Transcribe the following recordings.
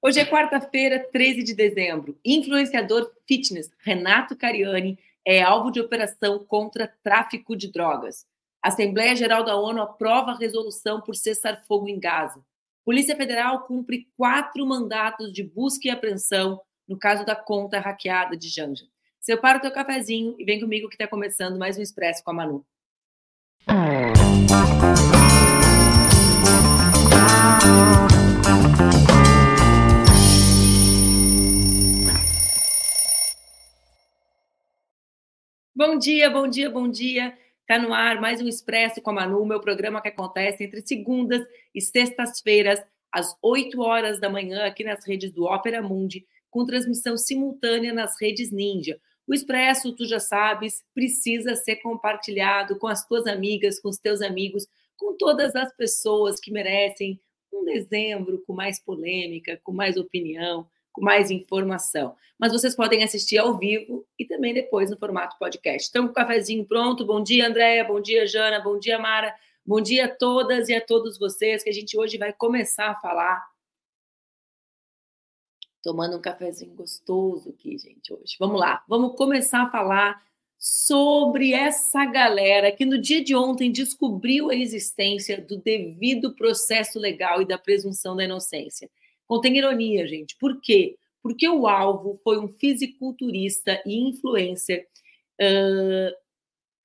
Hoje é quarta-feira, 13 de dezembro. Influenciador fitness Renato Cariani é alvo de operação contra tráfico de drogas. Assembleia Geral da ONU aprova a resolução por cessar fogo em Gaza. Polícia Federal cumpre quatro mandatos de busca e apreensão no caso da conta hackeada de Janja. Separa o teu cafezinho e vem comigo que está começando mais um Expresso com a Manu. Bom dia, bom dia, bom dia. Está no ar mais um Expresso com a Manu, meu programa que acontece entre segundas e sextas-feiras, às 8 horas da manhã, aqui nas redes do Ópera Mundi, com transmissão simultânea nas redes Ninja. O Expresso, tu já sabes, precisa ser compartilhado com as tuas amigas, com os teus amigos, com todas as pessoas que merecem um dezembro com mais polêmica, com mais opinião, com mais informação. Mas vocês podem assistir ao vivo e também depois no formato podcast. Estamos com o cafezinho pronto. Bom dia, Andréia. Bom dia, Jana. Bom dia, Mara. Bom dia a todas e a todos vocês, que a gente hoje vai começar a falar. Tomando um cafezinho gostoso aqui, gente, hoje. Vamos lá, vamos começar a falar sobre essa galera que no dia de ontem descobriu a existência do devido processo legal e da presunção da inocência. Contém ironia, gente. Por quê? Porque o alvo foi um fisiculturista e influencer uh,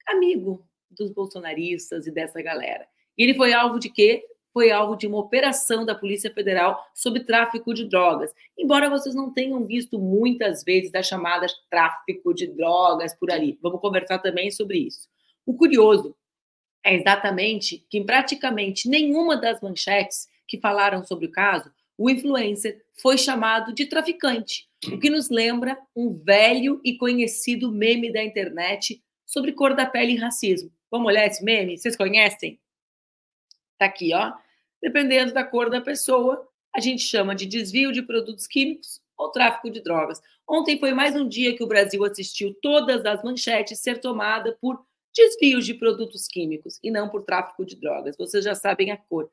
amigo dos bolsonaristas e dessa galera. E ele foi alvo de quê? Foi alvo de uma operação da Polícia Federal sobre tráfico de drogas. Embora vocês não tenham visto muitas vezes das chamadas tráfico de drogas por ali. Vamos conversar também sobre isso. O curioso é exatamente que em praticamente nenhuma das manchetes que falaram sobre o caso o influencer foi chamado de traficante, o que nos lembra um velho e conhecido meme da internet sobre cor da pele e racismo. Vamos olhar esse meme? Vocês conhecem? Tá aqui, ó. Dependendo da cor da pessoa, a gente chama de desvio de produtos químicos ou tráfico de drogas. Ontem foi mais um dia que o Brasil assistiu todas as manchetes ser tomada por desvios de produtos químicos e não por tráfico de drogas. Vocês já sabem a cor.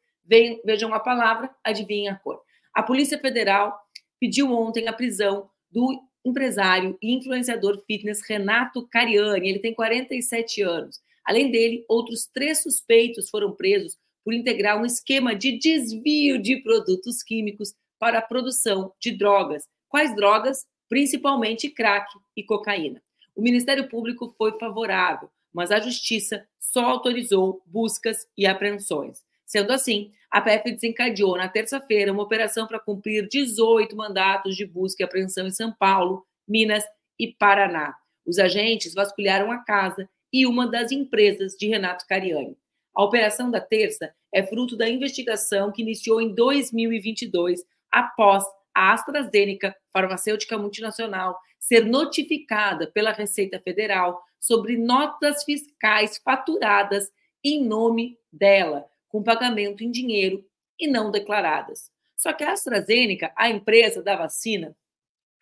Vejam a palavra, adivinhem a cor. A Polícia Federal pediu ontem a prisão do empresário e influenciador fitness Renato Cariani. Ele tem 47 anos. Além dele, outros três suspeitos foram presos por integrar um esquema de desvio de produtos químicos para a produção de drogas. Quais drogas? Principalmente crack e cocaína. O Ministério Público foi favorável, mas a Justiça só autorizou buscas e apreensões. Sendo assim, a PF desencadeou na terça-feira uma operação para cumprir 18 mandatos de busca e apreensão em São Paulo, Minas e Paraná. Os agentes vasculharam a casa e uma das empresas de Renato Cariani. A operação da terça é fruto da investigação que iniciou em 2022, após a AstraZeneca, farmacêutica multinacional, ser notificada pela Receita Federal sobre notas fiscais faturadas em nome dela, com pagamento em dinheiro e não declaradas. Só que a AstraZeneca, a empresa da vacina,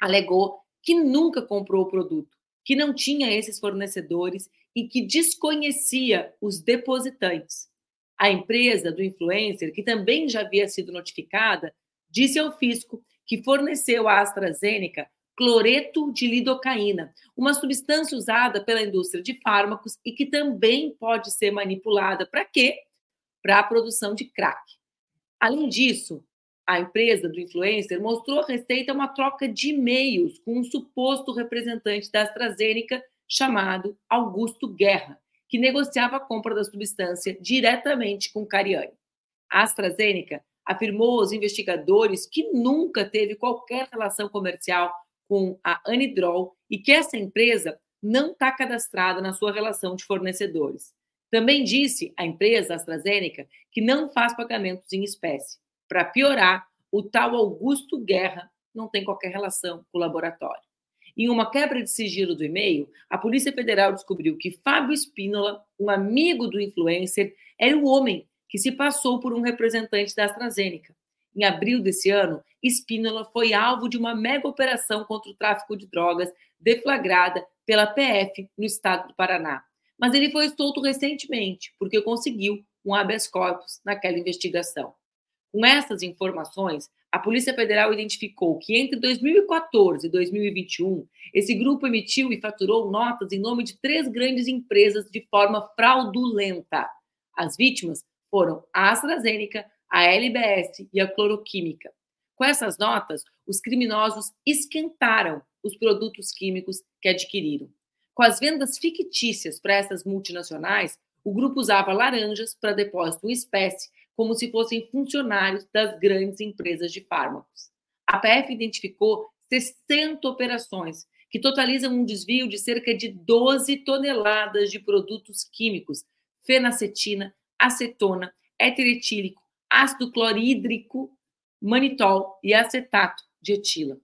alegou que nunca comprou o produto, que não tinha esses fornecedores e que desconhecia os depositantes. A empresa do influencer, que também já havia sido notificada, disse ao fisco que forneceu à AstraZeneca cloreto de lidocaína, uma substância usada pela indústria de fármacos e que também pode ser manipulada para quê? Para a produção de crack. Além disso, a empresa do influencer mostrou à Receita uma troca de e-mails com um suposto representante da AstraZeneca chamado Augusto Guerra, que negociava a compra da substância diretamente com Cariani. A AstraZeneca afirmou aos investigadores que nunca teve qualquer relação comercial com a Anidrol e que essa empresa não está cadastrada na sua relação de fornecedores. Também disse a empresa AstraZeneca que não faz pagamentos em espécie. Para piorar, o tal Augusto Guerra não tem qualquer relação com o laboratório. Em uma quebra de sigilo do e-mail, a Polícia Federal descobriu que Fábio Espínola, um amigo do influencer, era o homem que se passou por um representante da AstraZeneca. Em abril desse ano, Espínola foi alvo de uma mega operação contra o tráfico de drogas deflagrada pela PF no estado do Paraná. Mas ele foi solto recentemente, porque conseguiu um habeas corpus naquela investigação. Com essas informações, a Polícia Federal identificou que entre 2014 e 2021, esse grupo emitiu e faturou notas em nome de três grandes empresas de forma fraudulenta. As vítimas foram a AstraZeneca, a LBS e a Cloroquímica. Com essas notas, os criminosos esquentaram os produtos químicos que adquiriram. Com as vendas fictícias para essas multinacionais, o grupo usava laranjas para depósito em espécie como se fossem funcionários das grandes empresas de fármacos. A PF identificou 60 operações, que totalizam um desvio de cerca de 12 toneladas de produtos químicos, fenacetina, acetona, eteretílico, ácido clorídrico, manitol e acetato de etila.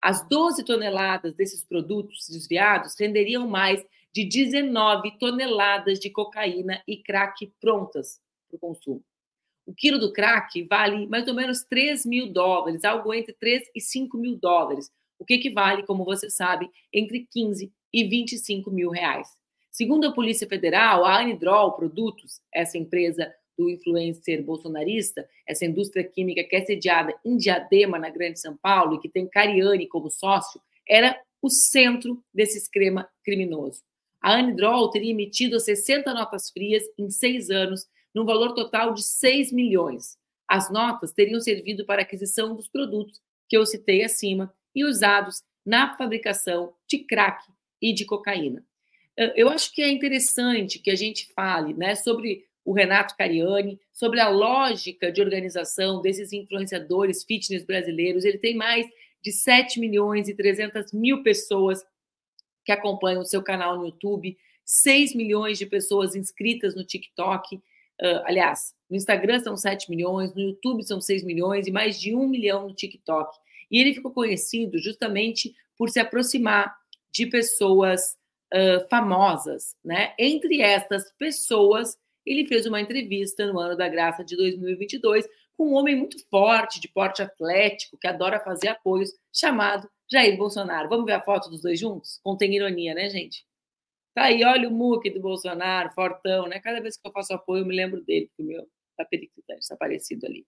As 12 toneladas desses produtos desviados renderiam mais de 19 toneladas de cocaína e crack prontas para o consumo. O quilo do crack vale mais ou menos 3 mil dólares, algo entre 3 e 5 mil dólares, o que equivale, como você sabe, entre 15 e 25 mil reais. Segundo a Polícia Federal, a Anidrol Produtos, essa empresa do influencer bolsonarista, essa indústria química que é sediada em Diadema, na Grande São Paulo, e que tem Cariani como sócio, era o centro desse esquema criminoso. A Anidrol teria emitido 60 notas frias em seis anos num valor total de 6 milhões. As notas teriam servido para aquisição dos produtos que eu citei acima e usados na fabricação de crack e de cocaína. Eu acho que é interessante que a gente fale né, sobre o Renato Cariani, sobre a lógica de organização desses influenciadores fitness brasileiros. Ele tem mais de 7 milhões e 300 mil pessoas que acompanham o seu canal no YouTube, 6 milhões de pessoas inscritas no TikTok Uh, aliás, no Instagram são 7 milhões, no YouTube são 6 milhões e mais de 1 milhão no TikTok. E ele ficou conhecido justamente por se aproximar de pessoas uh, famosas, né? Entre estas pessoas, ele fez uma entrevista no ano da graça de 2022 com um homem muito forte, de porte atlético, que adora fazer apoios, chamado Jair Bolsonaro. Vamos ver a foto dos dois juntos? Contém ironia, né, gente? Tá aí, olha o MUC do Bolsonaro, fortão, né? Cada vez que eu faço apoio, eu me lembro dele, porque o meu está está aparecido ali.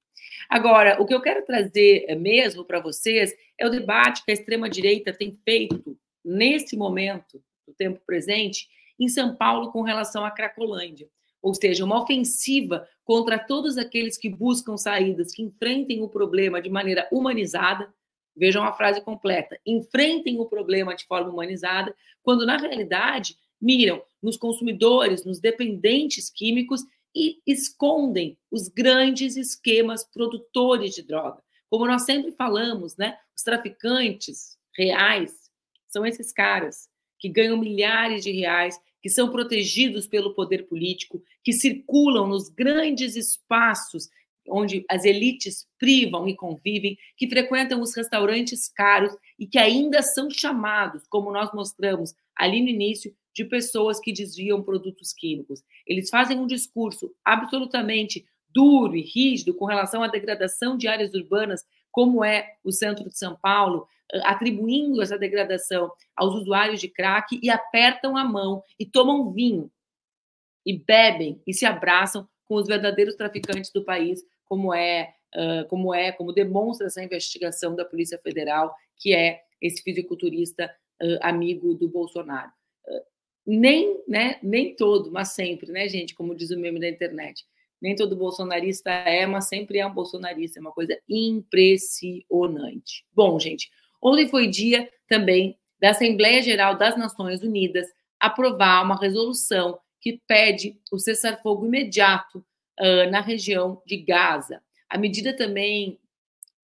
Agora, o que eu quero trazer eh, mesmo para vocês é o debate que a extrema-direita tem feito nesse momento, no tempo presente, em São Paulo com relação à Cracolândia. Ou seja, uma ofensiva contra todos aqueles que buscam saídas, que enfrentem o problema de maneira humanizada. Vejam a frase completa: enfrentem o problema de forma humanizada, quando na realidade miram nos consumidores, nos dependentes químicos e escondem os grandes esquemas produtores de droga. Como nós sempre falamos, né? Os traficantes reais são esses caras que ganham milhares de reais, que são protegidos pelo poder político, que circulam nos grandes espaços onde as elites privam e convivem, que frequentam os restaurantes caros e que ainda são chamados, como nós mostramos ali no início, de pessoas que desviam produtos químicos. Eles fazem um discurso absolutamente duro e rígido com relação à degradação de áreas urbanas, como é o centro de São Paulo, atribuindo essa degradação aos usuários de crack e apertam a mão e tomam vinho e bebem e se abraçam com os verdadeiros traficantes do país, como é, como é, como demonstra essa investigação da Polícia Federal, que é esse fisiculturista amigo do Bolsonaro nem, né, nem todo, mas sempre, né, gente, como diz o meme da internet. Nem todo bolsonarista é, mas sempre é um bolsonarista, é uma coisa impressionante. Bom, gente, ontem foi dia também da Assembleia Geral das Nações Unidas aprovar uma resolução que pede o cessar-fogo imediato uh, na região de Gaza. A medida também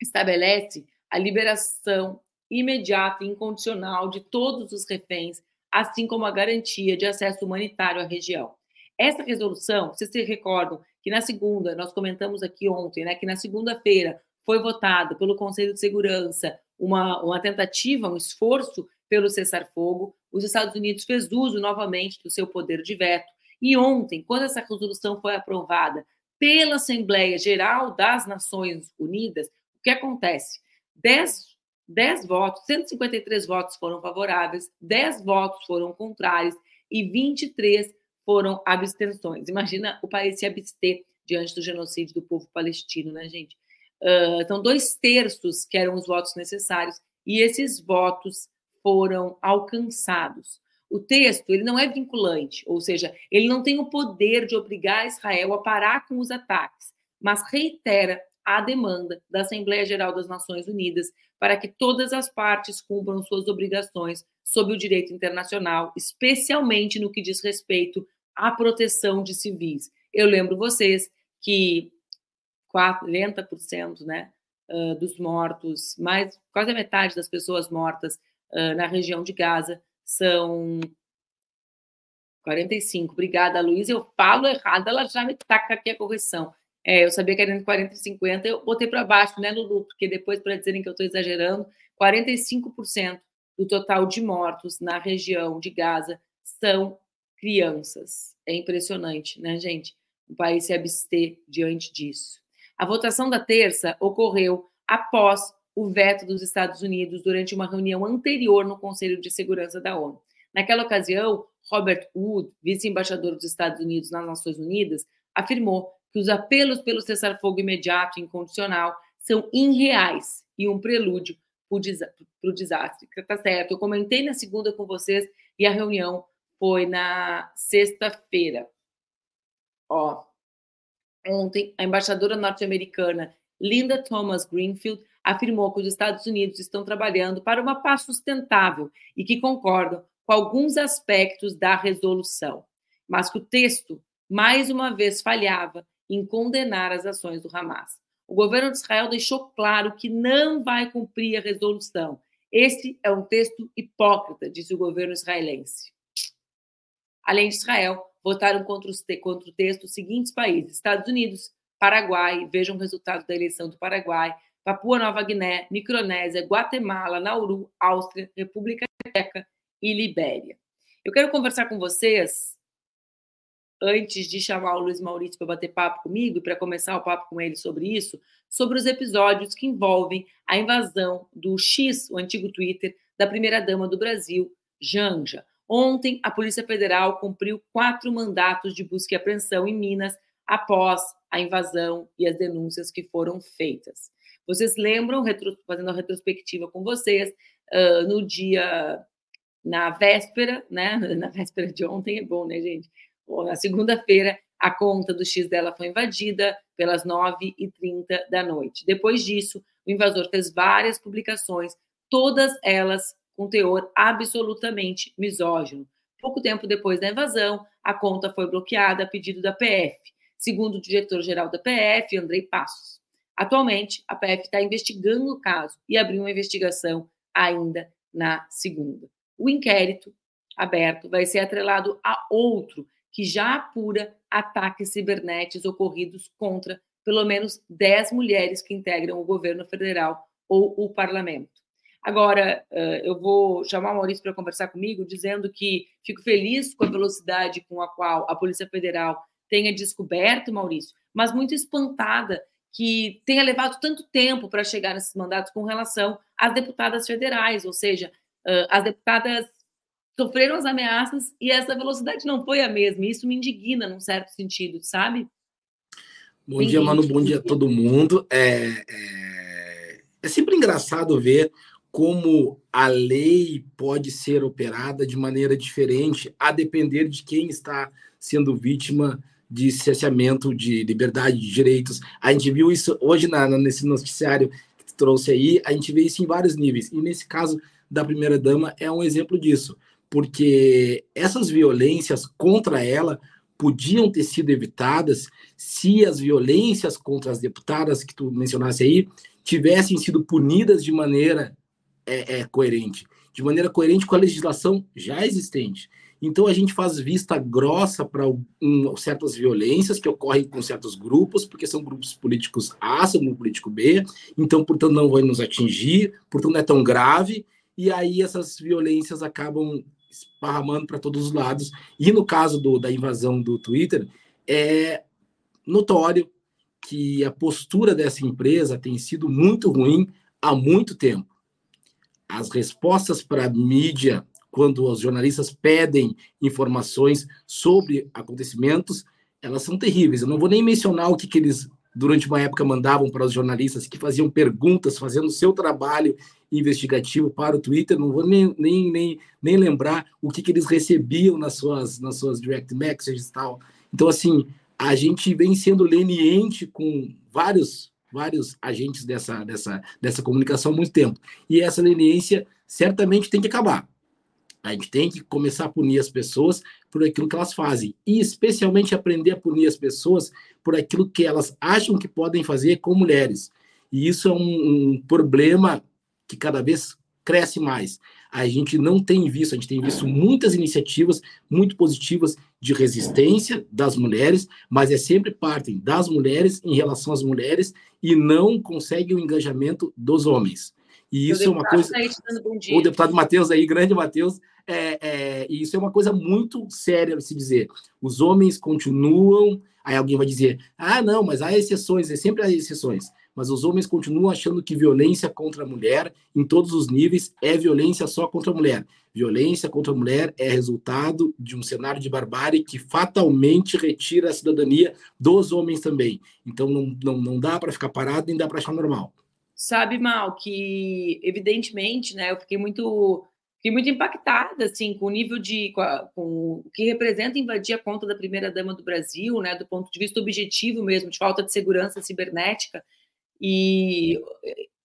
estabelece a liberação imediata e incondicional de todos os reféns assim como a garantia de acesso humanitário à região. Essa resolução, vocês se recordam que na segunda, nós comentamos aqui ontem, né, que na segunda-feira foi votada pelo Conselho de Segurança uma, uma tentativa, um esforço pelo cessar-fogo. Os Estados Unidos fez uso novamente do seu poder de veto. E ontem, quando essa resolução foi aprovada pela Assembleia Geral das Nações Unidas, o que acontece? Dez 10 votos, 153 votos foram favoráveis, 10 votos foram contrários e 23 foram abstenções. Imagina o país se abster diante do genocídio do povo palestino, né, gente? uh, são dois terços que eram os votos necessários, e esses votos foram alcançados. O texto ele não é vinculante, ou seja, ele não tem o poder de obrigar Israel a parar com os ataques, mas reitera a demanda da Assembleia Geral das Nações Unidas para que todas as partes cumpram suas obrigações sob o direito internacional, especialmente no que diz respeito à proteção de civis. Eu lembro vocês que 40% né, dos mortos, mais quase a metade das pessoas mortas na região de Gaza são 45. Obrigada, Luiz. Eu falo errado, ela já me taca aqui a correção. É, eu sabia que era entre 40 e 50, eu botei para baixo, né, Lulu? Porque depois, para dizerem que eu estou exagerando, 45% do total de mortos na região de Gaza são crianças. É impressionante, né, gente? O país se abster diante disso. A votação da terça ocorreu após o veto dos Estados Unidos durante uma reunião anterior no Conselho de Segurança da ONU. Naquela ocasião, Robert Wood, vice-embaixador dos Estados Unidos nas Nações Unidas, afirmou que os apelos pelo cessar-fogo imediato e incondicional são irreais e um prelúdio para o desastre. Tá certo, eu comentei na segunda com vocês e a reunião foi na sexta-feira. Ó, ontem, a embaixadora norte-americana Linda Thomas Greenfield afirmou que os Estados Unidos estão trabalhando para uma paz sustentável e que concordam com alguns aspectos da resolução, mas que o texto, mais uma vez, falhava em condenar as ações do Hamas. O governo de Israel deixou claro que não vai cumprir a resolução. Este é um texto hipócrita, disse o governo israelense. Além de Israel, votaram contra, os, contra o texto os seguintes países: Estados Unidos, Paraguai, vejam o resultado da eleição do Paraguai, Papua Nova Guiné, Micronésia, Guatemala, Nauru, Áustria, República Tcheca e Libéria. Eu quero conversar com vocês antes de chamar o Luiz Maurício para bater papo comigo e para começar o papo com ele sobre isso, sobre os episódios que envolvem a invasão do X, o antigo Twitter, da primeira-dama do Brasil, Janja. Ontem, a Polícia Federal cumpriu quatro mandatos de busca e apreensão em Minas após a invasão e as denúncias que foram feitas. Vocês lembram, fazendo a retrospectiva com vocês, uh, no dia, na véspera, né? Na véspera de ontem é bom, né, gente? na segunda-feira, a conta do X dela foi invadida pelas 9h30 da noite. Depois disso, o invasor fez várias publicações, todas elas com teor absolutamente misógino. Pouco tempo depois da invasão, a conta foi bloqueada a pedido da PF, segundo o diretor-geral da PF, Andrei Passos. Atualmente, a PF está investigando o caso e abriu uma investigação ainda na segunda. O inquérito aberto vai ser atrelado a outro que já apura ataques cibernéticos ocorridos contra pelo menos 10 mulheres que integram o governo federal ou o parlamento. Agora, eu vou chamar o Maurício para conversar comigo, dizendo que fico feliz com a velocidade com a qual a Polícia Federal tenha descoberto, Maurício, mas muito espantada que tenha levado tanto tempo para chegar nesses mandatos com relação às deputadas federais, ou seja, as deputadas sofreram as ameaças e essa velocidade não foi a mesma. Isso me indigna num certo sentido, sabe? Bom dia, Manu. Bom dia a todo mundo. É, é, é sempre engraçado ver como a lei pode ser operada de maneira diferente, a depender de quem está sendo vítima de cerceamento de liberdade de direitos. A gente viu isso hoje na, nesse noticiário que tu trouxe aí, a gente vê isso em vários níveis. E nesse caso da primeira-dama é um exemplo disso porque essas violências contra ela podiam ter sido evitadas se as violências contra as deputadas que tu mencionasse aí tivessem sido punidas de maneira é, é, coerente, de maneira coerente com a legislação já existente. Então a gente faz vista grossa para um, certas violências que ocorrem com certos grupos, porque são grupos políticos A, são grupo político B, então, portanto, não vai nos atingir, portanto, não é tão grave, e aí essas violências acabam esparramando para todos os lados. E no caso do, da invasão do Twitter, é notório que a postura dessa empresa tem sido muito ruim há muito tempo. As respostas para a mídia, quando os jornalistas pedem informações sobre acontecimentos, elas são terríveis. Eu não vou nem mencionar o que, que eles durante uma época, mandavam para os jornalistas que faziam perguntas, fazendo o seu trabalho investigativo para o Twitter. Não vou nem, nem, nem, nem lembrar o que, que eles recebiam nas suas, nas suas direct messages e tal. Então, assim, a gente vem sendo leniente com vários vários agentes dessa, dessa, dessa comunicação há muito tempo. E essa leniência certamente tem que acabar. A gente tem que começar a punir as pessoas por aquilo que elas fazem. E especialmente aprender a punir as pessoas por aquilo que elas acham que podem fazer com mulheres. E isso é um, um problema que cada vez cresce mais. A gente não tem visto, a gente tem visto muitas iniciativas muito positivas de resistência das mulheres, mas é sempre partem das mulheres em relação às mulheres e não conseguem o engajamento dos homens. E isso é uma coisa. Tá o deputado Matheus aí, grande Matheus, é, é, isso é uma coisa muito séria se dizer. Os homens continuam. Aí alguém vai dizer: ah, não, mas há exceções, é sempre há exceções. Mas os homens continuam achando que violência contra a mulher, em todos os níveis, é violência só contra a mulher. Violência contra a mulher é resultado de um cenário de barbárie que fatalmente retira a cidadania dos homens também. Então não, não, não dá para ficar parado, nem dá para achar normal sabe, Mal, que evidentemente, né, eu fiquei muito fiquei muito impactada assim com o nível de com, a, com, o que representa invadir a conta da primeira dama do Brasil, né, do ponto de vista objetivo mesmo, de falta de segurança cibernética. E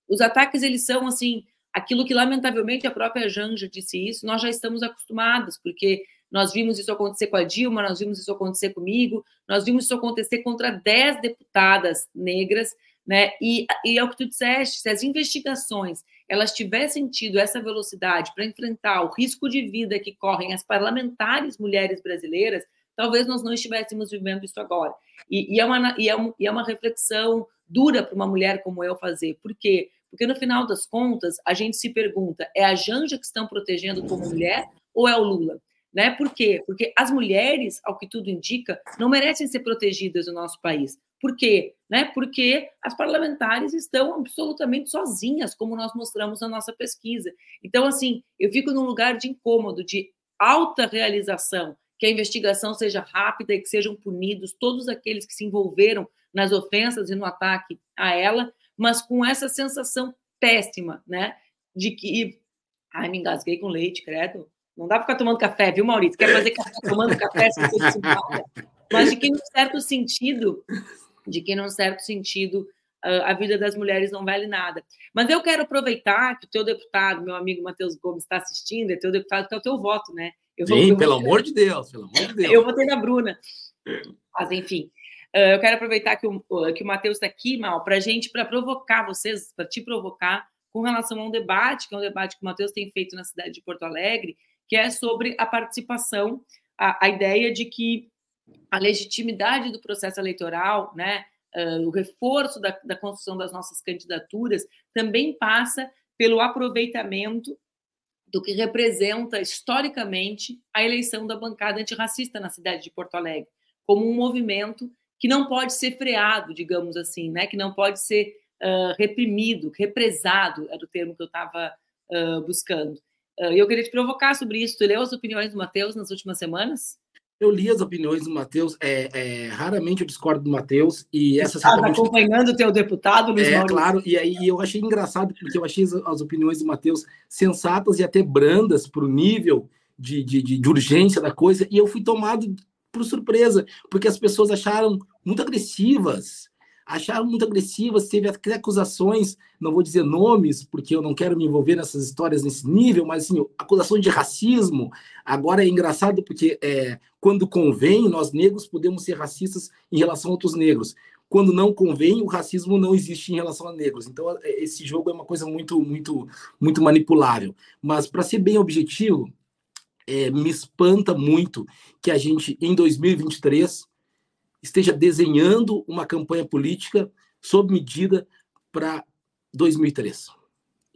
os ataques eles são assim, aquilo que lamentavelmente a própria Janja disse isso, nós já estamos acostumados, porque nós vimos isso acontecer com a Dilma, nós vimos isso acontecer comigo, nós vimos isso acontecer contra 10 deputadas negras né? E, e é o que tu disseste, se as investigações elas tivessem tido essa velocidade para enfrentar o risco de vida que correm as parlamentares mulheres brasileiras, talvez nós não estivéssemos vivendo isso agora. E, e, é, uma, e, é, um, e é uma reflexão dura para uma mulher como eu fazer. Por quê? Porque no final das contas, a gente se pergunta: é a Janja que estão protegendo como mulher ou é o Lula? Né? Por quê? Porque as mulheres, ao que tudo indica, não merecem ser protegidas no nosso país. Por quê? Né? Porque as parlamentares estão absolutamente sozinhas, como nós mostramos na nossa pesquisa. Então, assim, eu fico num lugar de incômodo, de alta realização, que a investigação seja rápida e que sejam punidos todos aqueles que se envolveram nas ofensas e no ataque a ela, mas com essa sensação péssima, né? De que. Ai, me engasguei com leite, credo. Não dá para ficar tomando café, viu, Maurício? Quer fazer café tomando café, mas de que, em certo sentido, de que, num certo sentido, a vida das mulheres não vale nada. Mas eu quero aproveitar que o teu deputado, meu amigo Matheus Gomes, está assistindo, é teu deputado, que é o teu voto, né? Eu Sim, vou, pelo amor de Deus, pelo amor de Deus. Eu votei na Bruna. Mas, enfim, eu quero aproveitar que o, que o Matheus está aqui, Mal, para gente, para provocar vocês, para te provocar com relação a um debate, que é um debate que o Matheus tem feito na cidade de Porto Alegre, que é sobre a participação, a, a ideia de que a legitimidade do processo eleitoral, né, uh, o reforço da, da construção das nossas candidaturas, também passa pelo aproveitamento do que representa historicamente a eleição da bancada antirracista na cidade de Porto Alegre, como um movimento que não pode ser freado, digamos assim, né? que não pode ser uh, reprimido, represado, era o termo que eu estava uh, buscando. Uh, eu queria te provocar sobre isso. Tu leu as opiniões do Matheus nas últimas semanas? Eu li as opiniões do Matheus, é, é, raramente eu discordo do Matheus, e essa Estava certamente... acompanhando o teu deputado, Luiz É, Maurício. claro, e aí eu achei engraçado, porque eu achei as, as opiniões do Matheus sensatas e até brandas para o nível de, de, de, de urgência da coisa, e eu fui tomado por surpresa, porque as pessoas acharam muito agressivas, acharam muito agressivas, teve até acusações, não vou dizer nomes, porque eu não quero me envolver nessas histórias nesse nível, mas assim, acusações de racismo. Agora é engraçado porque é, quando convém, nós negros podemos ser racistas em relação a outros negros. Quando não convém, o racismo não existe em relação a negros. Então, é, esse jogo é uma coisa muito, muito, muito manipulável. Mas, para ser bem objetivo, é, me espanta muito que a gente, em 2023, esteja desenhando uma campanha política sob medida para 2003.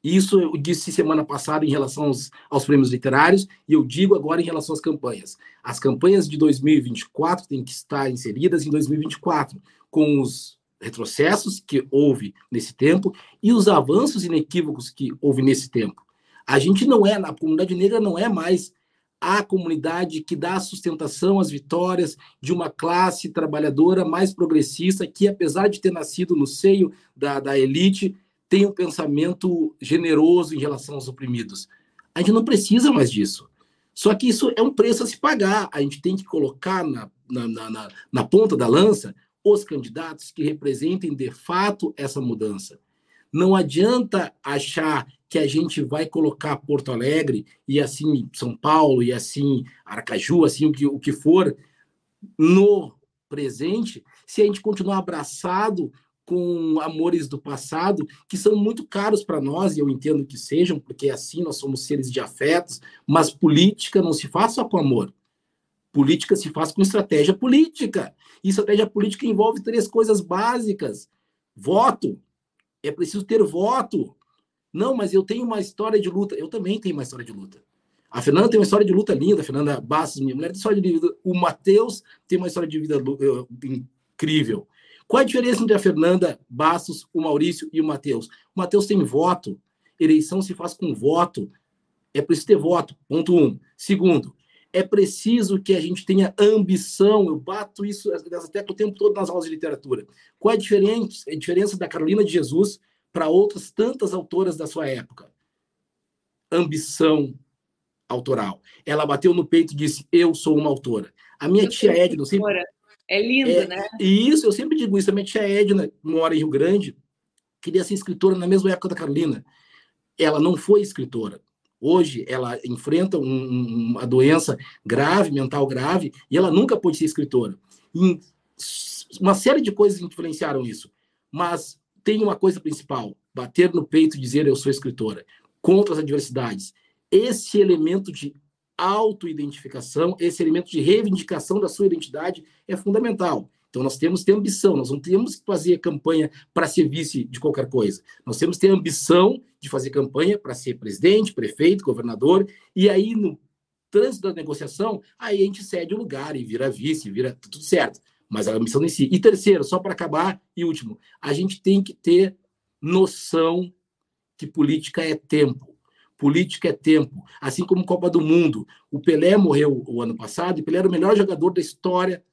Isso eu disse semana passada em relação aos, aos, prêmios literários e eu digo agora em relação às campanhas. As campanhas de 2024 têm que estar inseridas em 2024, com os retrocessos que houve nesse tempo e os avanços inequívocos que houve nesse tempo. A gente não é, a comunidade negra não é mais à comunidade, que dá sustentação às vitórias de uma classe trabalhadora mais progressista, que, apesar de ter nascido no seio da, da elite, tem um pensamento generoso em relação aos oprimidos. A gente não precisa mais disso. Só que isso é um preço a se pagar. A gente tem que colocar na, na, na, na ponta da lança os candidatos que representem de fato essa mudança. Não adianta achar que a gente vai colocar Porto Alegre e assim São Paulo e assim Aracaju, assim o que, o que for, no presente, se a gente continuar abraçado com amores do passado que são muito caros para nós, e eu entendo que sejam, porque assim nós somos seres de afetos, mas política não se faz só com amor. Política se faz com estratégia política. E estratégia política envolve três coisas básicas: voto. É preciso ter voto. Não, mas eu tenho uma história de luta. Eu também tenho uma história de luta. A Fernanda tem uma história de luta linda, a Fernanda Bastos, minha mulher, tem história de vida. O Matheus tem uma história de vida incrível. Qual a diferença entre a Fernanda Bastos, o Maurício e o Matheus? O Matheus tem voto. Eleição se faz com voto. É preciso ter voto. Ponto um. Segundo, é preciso que a gente tenha ambição. Eu bato isso até o tempo todo nas aulas de literatura. Qual a diferença, a diferença da Carolina de Jesus para outras tantas autoras da sua época? Ambição autoral. Ela bateu no peito e disse: Eu sou uma autora. A minha eu tia Edna sempre. É lindo, é, né? E isso, eu sempre digo isso. A minha tia Edna mora em Rio Grande, queria ser escritora na mesma época da Carolina. Ela não foi escritora. Hoje ela enfrenta um, uma doença grave, mental grave, e ela nunca pôde ser escritora. E uma série de coisas influenciaram isso. Mas tem uma coisa principal: bater no peito e dizer eu sou escritora, contra as adversidades. Esse elemento de autoidentificação, esse elemento de reivindicação da sua identidade é fundamental. Então, nós temos que ter ambição, nós não temos que fazer campanha para ser vice de qualquer coisa. Nós temos que ter ambição de fazer campanha para ser presidente, prefeito, governador, e aí, no trânsito da negociação, aí a gente cede o lugar e vira vice, vira tudo certo. Mas a ambição em si. E terceiro, só para acabar, e último, a gente tem que ter noção que política é tempo. Política é tempo. Assim como Copa do Mundo. O Pelé morreu o ano passado e Pelé era o melhor jogador da história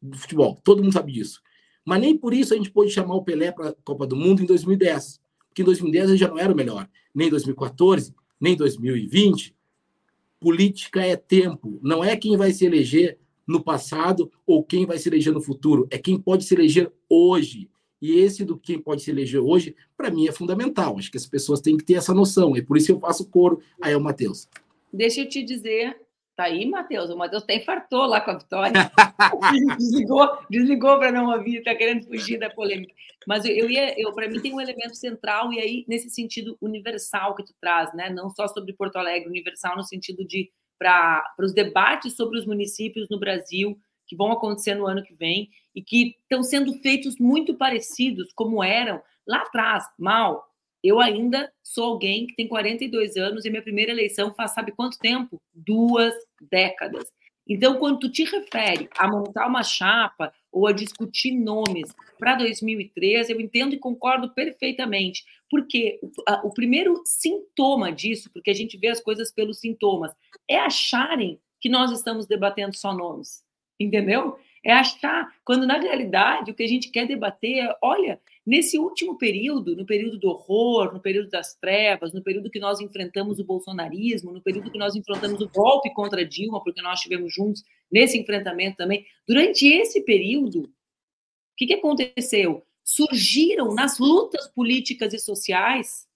do futebol. Todo mundo sabe disso. Mas nem por isso a gente pôde chamar o Pelé para a Copa do Mundo em 2010. Porque em 2010 ele já não era o melhor. Nem em 2014, nem em 2020. Política é tempo. Não é quem vai se eleger no passado ou quem vai se eleger no futuro. É quem pode se eleger hoje. E esse do quem pode se eleger hoje, para mim, é fundamental. Acho que as pessoas têm que ter essa noção. É por isso que eu faço coro aí ao Matheus. Deixa eu te dizer, tá aí, Matheus? O Matheus até infartou lá com a vitória. desligou desligou para não ouvir, está querendo fugir da polêmica. Mas eu, eu ia, eu, para mim, tem um elemento central, e aí, nesse sentido universal que tu traz, né? Não só sobre Porto Alegre, universal no sentido de para os debates sobre os municípios no Brasil que vão acontecer no ano que vem e que estão sendo feitos muito parecidos como eram lá atrás. Mal, eu ainda sou alguém que tem 42 anos e minha primeira eleição faz sabe quanto tempo? Duas décadas. Então, quando tu te refere a montar uma chapa ou a discutir nomes para 2013, eu entendo e concordo perfeitamente. Porque o, primeiro sintoma disso, porque a gente vê as coisas pelos sintomas, é acharem que nós estamos debatendo só nomes entendeu? É achar, quando na realidade o que a gente quer debater é, olha, nesse último período, no período do horror, no período das trevas, no período que nós enfrentamos o bolsonarismo, no período que nós enfrentamos o golpe contra Dilma, porque nós estivemos juntos nesse enfrentamento também, durante esse período, o que, que aconteceu? Surgiram nas lutas políticas e sociais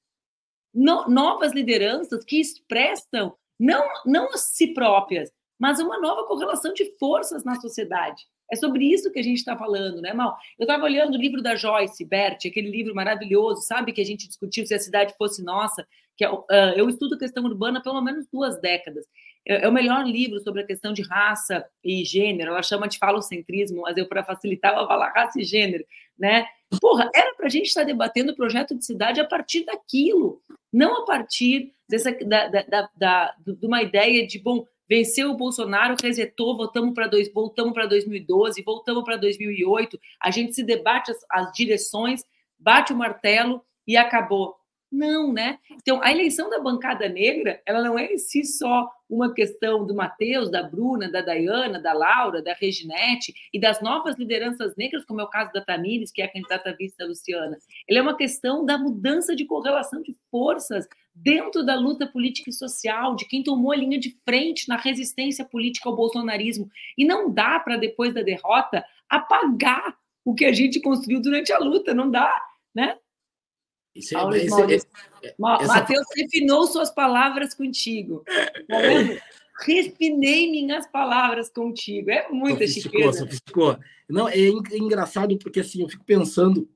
no, novas lideranças que expressam não, não a si próprias, mas uma nova correlação de forças na sociedade. É sobre isso que a gente está falando, né, Mal? Eu estava olhando o livro da Joyce Bert, aquele livro maravilhoso, sabe, que a gente discutiu se a cidade fosse nossa, que é, uh, eu estudo questão urbana pelo menos duas décadas. É, é, o melhor livro sobre a questão de raça e gênero. Ela chama de falocentrismo, mas eu, para facilitar, vou falar raça e gênero, né? Porra, era para a gente estar debatendo o projeto de cidade a partir daquilo, não a partir dessa, da, da, da, de uma ideia de, bom, Venceu o Bolsonaro, resetou, voltamos para dois, voltamos para 2012, voltamos para 2008. A gente se debate as, as direções, bate o martelo e acabou. Não, né? Então, a eleição da bancada negra, ela não é em si só uma questão do Matheus, da Bruna, da Dayana, da Laura, da Reginete e das novas lideranças negras, como é o caso da Tamires, que é a candidata a vice da Luciana. Ela é uma questão da mudança de correlação de forças dentro da luta política e social, de quem tomou a linha de frente na resistência política ao bolsonarismo. E não dá para, depois da derrota, apagar o que a gente construiu durante a luta, não dá, né? Isso é, esse, esse, essa... Mateus refinou suas palavras contigo. Tá Refinei minhas palavras contigo. É muita chiqueza. Sofisticou. Não, é engraçado porque assim, eu fico pensando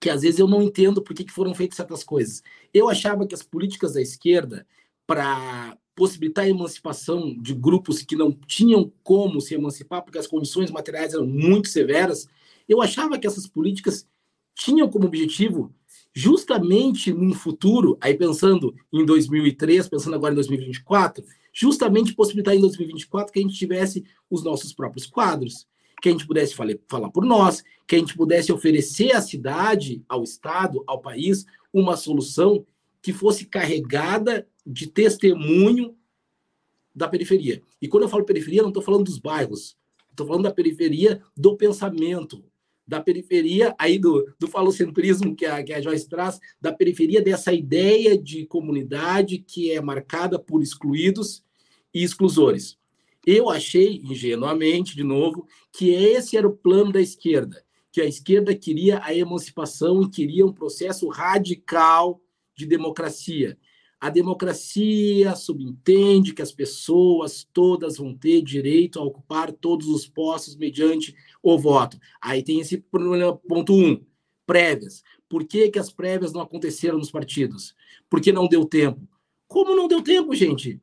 que às vezes eu não entendo por que, que foram feitas certas coisas. Eu achava que as políticas da esquerda, para possibilitar a emancipação de grupos que não tinham como se emancipar, porque as condições materiais eram muito severas, eu achava que essas políticas tinham como objetivo justamente num futuro, aí pensando em 2003, pensando agora em 2024, justamente possibilitar em 2024 que a gente tivesse os nossos próprios quadros, que a gente pudesse falar por nós, que a gente pudesse oferecer à cidade, ao Estado, ao país, uma solução que fosse carregada de testemunho da periferia. E quando eu falo periferia, não estou falando dos bairros, estou falando da periferia do pensamento, da periferia, aí do, do falocentrismo que a, que a Joyce traz, da periferia dessa ideia de comunidade que é marcada por excluídos e exclusores. Eu achei, ingenuamente, de novo, que esse era o plano da esquerda, que a esquerda queria a emancipação e queria um processo radical de democracia. A democracia subentende que as pessoas todas vão ter direito a ocupar todos os postos mediante o voto. Aí tem esse problema, ponto um, prévias. Por que, que as prévias não aconteceram nos partidos? Porque não deu tempo. Como não deu tempo, gente?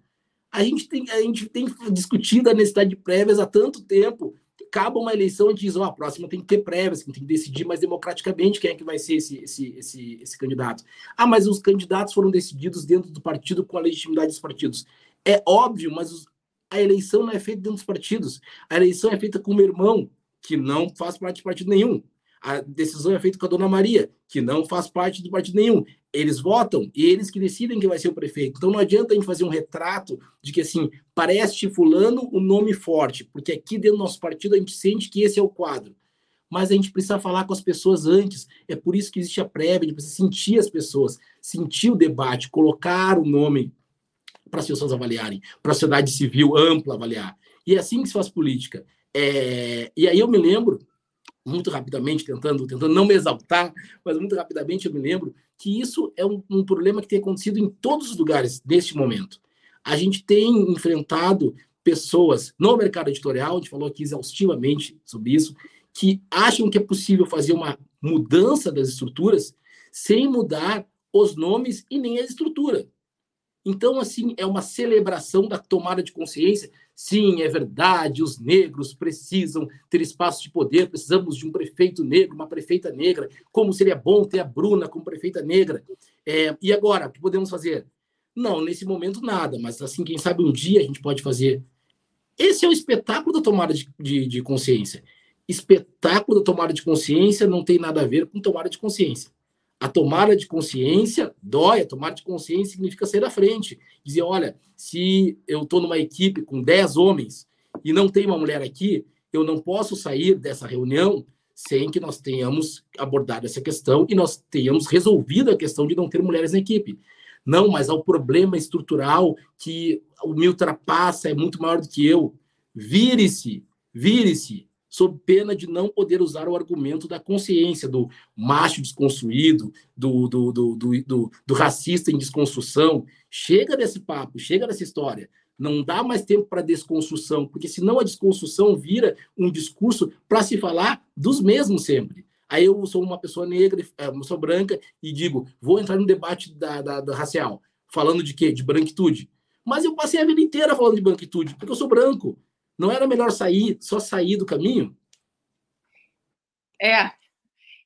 A gente tem, a gente tem discutido a necessidade de prévias há tanto tempo. Acaba uma eleição e diz, ó, oh, a próxima tem que ter prévias, tem que decidir mais democraticamente quem é que vai ser esse, esse, esse, esse candidato. Ah, mas os candidatos foram decididos dentro do partido com a legitimidade dos partidos. É óbvio, mas os, a eleição não é feita dentro dos partidos. A eleição é feita com o meu irmão, que não faz parte de partido nenhum. A decisão é feita com a dona Maria, que não faz parte do partido nenhum. Eles votam e eles que decidem quem vai ser o prefeito. Então não adianta a gente fazer um retrato de que assim, parece fulano o um nome forte, porque aqui dentro do nosso partido a gente sente que esse é o quadro. Mas a gente precisa falar com as pessoas antes. É por isso que existe a prévia, a gente precisa sentir as pessoas, sentir o debate, colocar o nome para as pessoas avaliarem, para a sociedade civil ampla avaliar. E é assim que se faz política. É, e aí eu me lembro, muito rapidamente, tentando, tentando não me exaltar, mas muito rapidamente eu me lembro que isso é um, um problema que tem acontecido em todos os lugares neste momento. A gente tem enfrentado pessoas no mercado editorial, a gente falou aqui exaustivamente sobre isso, que acham que é possível fazer uma mudança das estruturas sem mudar os nomes e nem a estrutura. Então, assim, é uma celebração da tomada de consciência Sim, é verdade, os negros precisam ter espaço de poder, precisamos de um prefeito negro, uma prefeita negra. Como seria bom ter a Bruna como prefeita negra. É, e agora, o que podemos fazer? Não, nesse momento nada, mas assim, quem sabe um dia a gente pode fazer. Esse é o espetáculo da tomada de, de, de consciência. Espetáculo da tomada de consciência não tem nada a ver com tomada de consciência. A tomada de consciência dói, a tomada de consciência significa sair da frente. Dizer, olha, se eu estou numa equipe com 10 homens e não tem uma mulher aqui, eu não posso sair dessa reunião sem que nós tenhamos abordado essa questão e nós tenhamos resolvido a questão de não ter mulheres na equipe. Não, mas há um problema estrutural que me ultrapassa, é muito maior do que eu. Vire-se, vire-se, sob pena de não poder usar o argumento da consciência, do macho desconstruído, do, do, do, do, racista em desconstrução. Chega desse papo, chega dessa história. Não dá mais tempo para desconstrução, porque senão a desconstrução vira um discurso para se falar dos mesmos sempre. Aí eu sou uma pessoa negra, uma pessoa branca, e digo, vou entrar no debate da, da, da racial, falando de quê? De branquitude. Mas eu passei a vida inteira falando de branquitude, porque eu sou branco. Não era melhor sair, só sair do caminho? É,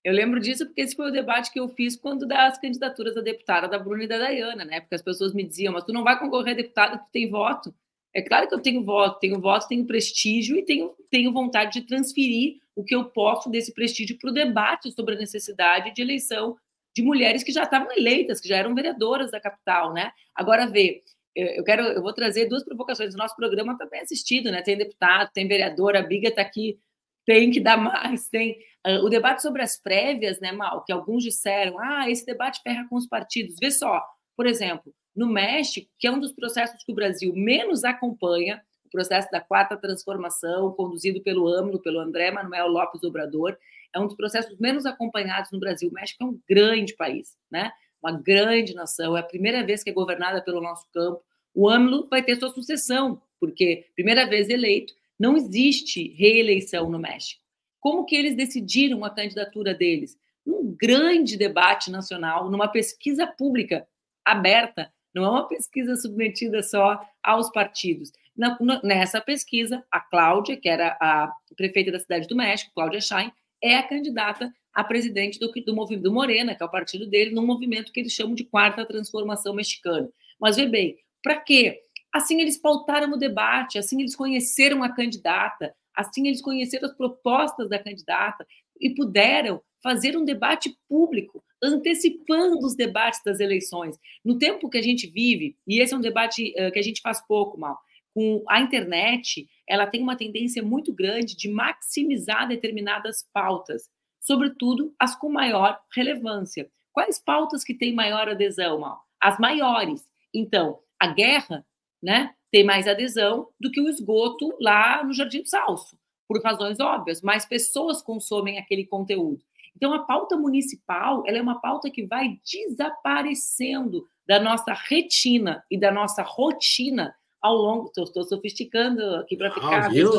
eu lembro disso porque esse foi o debate que eu fiz quando das candidaturas a deputada da Bruna e da Dayana, né? Porque as pessoas me diziam, mas tu não vai concorrer a deputada, tu tem voto. É claro que eu tenho voto, tenho voto, tenho prestígio e tenho, tenho vontade de transferir o que eu posso desse prestígio para o debate sobre a necessidade de eleição de mulheres que já estavam eleitas, que já eram vereadoras da capital, né? Agora vê, eu quero, eu vou trazer duas provocações. O nosso programa está bem assistido, né? Tem deputado, tem vereador, a Biga está aqui, tem que dar mais, tem uh, o debate sobre as prévias, né, Mal? Que alguns disseram, ah, esse debate ferra com os partidos. Vê só, por exemplo, no México, que é um dos processos que o Brasil menos acompanha, o processo da quarta transformação, conduzido pelo AMLO, pelo André Manuel Lopes Obrador, é um dos processos menos acompanhados no Brasil. O México é um grande país, né? Uma grande nação, é a primeira vez que é governada pelo nosso campo. O AMLO vai ter sua sucessão, porque primeira vez eleito, não existe reeleição no México. Como que eles decidiram a candidatura deles? Num grande debate nacional, numa pesquisa pública aberta, não é uma pesquisa submetida só aos partidos. Na, nessa pesquisa, a Cláudia, que era a prefeita da cidade do México, Cláudia Schein, é a candidata a presidente do, do movimento do Morena, que é o partido dele, num movimento que eles chamam de quarta transformação mexicana. Mas vê bem, para quê? Assim eles pautaram o debate, assim eles conheceram a candidata, assim eles conheceram as propostas da candidata e puderam fazer um debate público, antecipando os debates das eleições. No tempo que a gente vive, e esse é um debate uh, que a gente faz pouco, mal, com a internet, ela tem uma tendência muito grande de maximizar determinadas pautas, sobretudo as com maior relevância. Quais pautas que têm maior adesão, Mal? As maiores. Então, a guerra, né, tem mais adesão do que o esgoto lá no Jardim do Salso, por razões óbvias. Mais pessoas consomem aquele conteúdo. Então, a pauta municipal ela é uma pauta que vai desaparecendo da nossa retina e da nossa rotina ao longo. Estou sofisticando aqui para ficar. Ah, viu?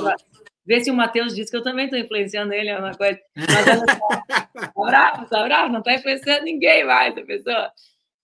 Ver se o Matheus disse que eu também estou influenciando ele, é uma coisa. Mas só, tá bravo, tá bravo, não está influenciando ninguém mais, a pessoa.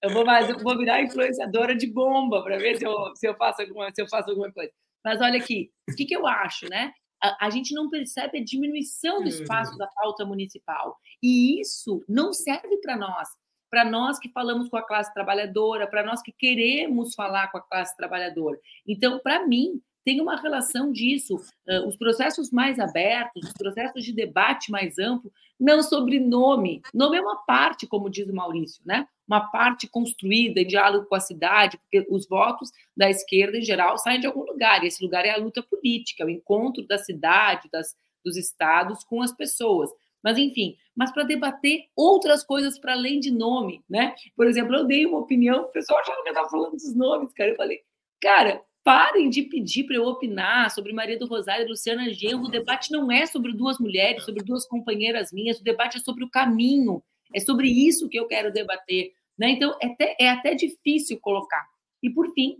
Eu vou, mais, eu vou virar influenciadora de bomba para ver se eu, se, eu faço alguma, se eu faço alguma coisa. Mas olha aqui, o que, que eu acho, né? a, a, gente não percebe a diminuição do espaço uhum. da pauta municipal. E isso não serve para nós. Para nós que falamos com a classe trabalhadora, para nós que queremos falar com a classe trabalhadora. Então, para mim, tem uma relação disso. Os processos mais abertos, os processos de debate mais amplo, não sobre nome. Nome é uma parte, como diz o Maurício, né? Uma parte construída em diálogo com a cidade, porque os votos da esquerda, em geral, saem de algum lugar, e esse lugar é a luta política, o encontro da cidade, das, dos estados com as pessoas. Mas, enfim, mas para debater outras coisas para além de nome, né? Por exemplo, eu dei uma opinião, o pessoal achava que eu estava falando dos nomes, cara. Eu falei, cara, Parem de pedir para eu opinar sobre Maria do Rosário e Luciana Genro. O debate não é sobre duas mulheres, sobre duas companheiras minhas. O debate é sobre o caminho. É sobre isso que eu quero debater. Né? Então, é até, é até difícil colocar. E, por fim,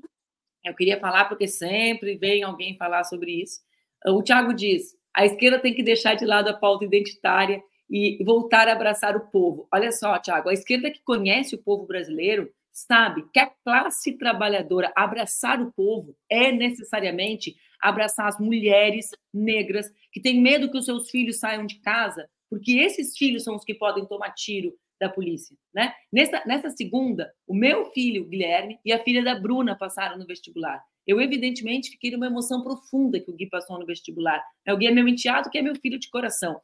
eu queria falar, porque sempre vem alguém falar sobre isso. O Tiago diz: a esquerda tem que deixar de lado a pauta identitária e voltar a abraçar o povo. Olha só, Tiago, a esquerda que conhece o povo brasileiro sabe que a classe trabalhadora abraçar o povo é necessariamente abraçar as mulheres negras que têm medo que os seus filhos saiam de casa, porque esses filhos são os que podem tomar tiro da polícia, né? Nessa, nessa segunda, o meu filho Guilherme e a filha da Bruna passaram no vestibular. Eu evidentemente fiquei numa emoção profunda que o Gui passou no vestibular. O Gui é meu enteado, que é meu filho de coração.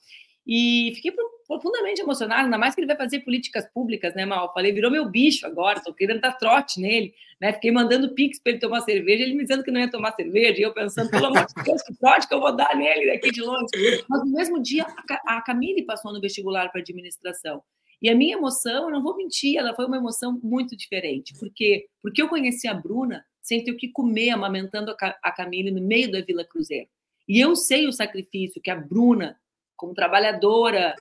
E fiquei profundamente emocionado, ainda mais que ele vai fazer políticas públicas, né, Mal? Falei, virou meu bicho agora, tô querendo dar trote nele, né? Fiquei mandando pix para ele tomar cerveja, ele me dizendo que não ia tomar cerveja, e eu pensando, pelo amor de Deus, que trote que eu vou dar nele daqui de longe. Mas no mesmo dia, a Camille passou no vestibular para administração. E a minha emoção, eu não vou mentir, ela foi uma emoção muito diferente. Por quê? Porque eu conheci a Bruna sem ter o que comer, amamentando a Camille no meio da Vila Cruzeiro. E eu sei o sacrifício que a Bruna como trabalhadora,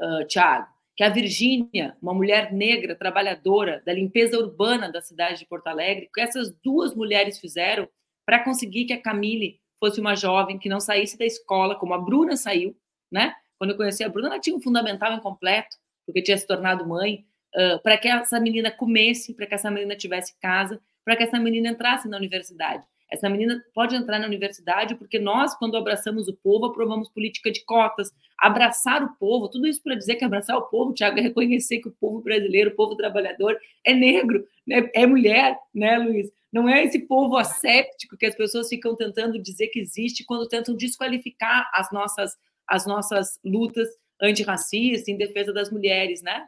uh, Thiago, que a Virgínia, uma mulher negra trabalhadora da limpeza urbana da cidade de Porto Alegre, que essas duas mulheres fizeram para conseguir que a Camille fosse uma jovem que não saísse da escola, como a Bruna saiu, né? Quando eu conheci a Bruna, ela tinha um fundamental incompleto, porque tinha se tornado mãe, uh, para que essa menina comesse, para que essa menina tivesse casa, para que essa menina entrasse na universidade. Essa menina pode entrar na universidade porque nós, quando abraçamos o povo, aprovamos política de cotas, abraçar o povo, tudo isso para dizer que abraçar o povo, Tiago, é reconhecer que o povo brasileiro, o povo trabalhador, é negro, né? é mulher, né, Luiz? Não é esse povo asséptico que as pessoas ficam tentando dizer que existe quando tentam desqualificar as nossas, as nossas lutas antirracistas em defesa das mulheres, né?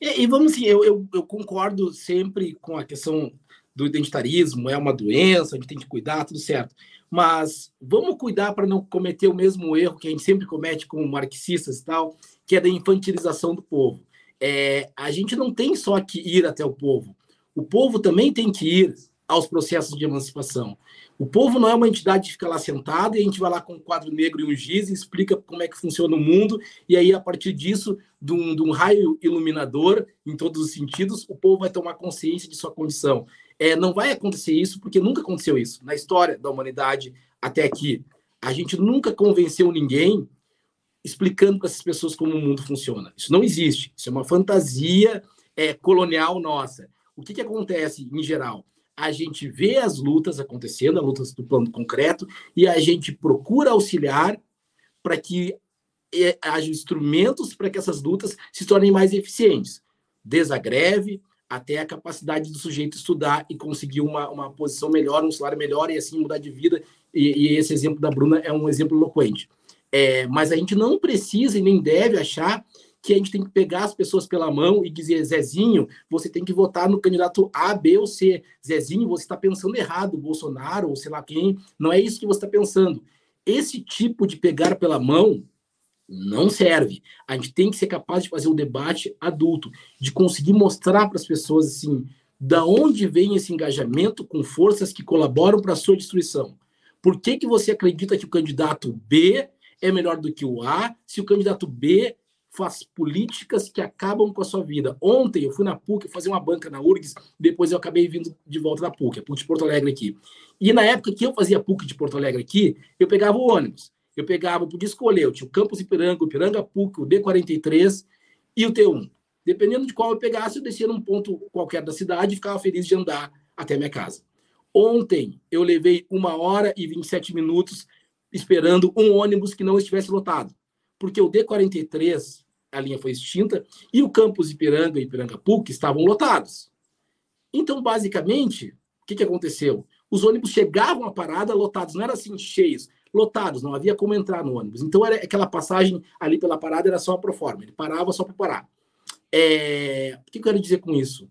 E, e vamos assim, eu, eu, eu, concordo sempre com a questão do identitarismo, é uma doença, a gente tem que cuidar, tudo certo. Mas vamos cuidar para não cometer o mesmo erro que a gente sempre comete como marxistas e tal, que é da infantilização do povo. É, a gente não tem só que ir até o povo. O povo também tem que ir aos processos de emancipação. O povo não é uma entidade que fica lá sentada e a gente vai lá com um quadro negro e um giz e explica como é que funciona o mundo, e aí, a partir disso, de um, de um raio iluminador, em todos os sentidos, o povo vai tomar consciência de sua condição. É, não vai acontecer isso, porque nunca aconteceu isso na história da humanidade até aqui. A gente nunca convenceu ninguém explicando para essas pessoas como o mundo funciona. Isso não existe. Isso é uma fantasia é, colonial nossa. O que, que acontece em geral? a gente vê as lutas acontecendo, as lutas do plano concreto, e a gente procura auxiliar para que é, haja instrumentos para que essas lutas se tornem mais eficientes. Desde a greve até a capacidade do sujeito estudar e conseguir uma, uma posição melhor, um salário melhor e assim mudar de vida. E, e esse exemplo da Bruna é um exemplo eloquente. É, mas a gente não precisa e nem deve achar que a gente tem que pegar as pessoas pela mão e dizer, Zezinho, você tem que votar no candidato A, B ou C. Zezinho, você está pensando errado, Bolsonaro ou sei lá quem. Não é isso que você está pensando. Esse tipo de pegar pela mão não serve. A gente tem que ser capaz de fazer um debate adulto, de conseguir mostrar para as pessoas assim, da onde vem esse engajamento com forças que colaboram para a sua destruição. Por que, que você acredita que o candidato B é melhor do que o A, se o candidato B faz políticas que acabam com a sua vida. Ontem eu fui na PUC fazer uma banca na URGS, depois eu acabei vindo de volta da PUC, a PUC de Porto Alegre aqui. E na época que eu fazia PUC de Porto Alegre aqui, eu pegava o ônibus. Eu pegava, eu podia escolher, eu tinha o Campus Ipiranga, o Ipiranga PUC, o D43 e o T1. Dependendo de qual eu pegasse, eu descia num ponto qualquer da cidade e ficava feliz de andar até minha casa. Ontem eu levei uma hora e 27 minutos esperando um ônibus que não estivesse lotado porque o D43, a linha foi extinta, e o campus Ipiranga e Ipiranga PUC estavam lotados. Então, basicamente, o que, que aconteceu? Os ônibus chegavam à parada lotados, não era assim cheios, lotados, não havia como entrar no ônibus. Então, era aquela passagem ali pela parada era só pro forma, ele parava só para parar. É... O que eu quero dizer com isso?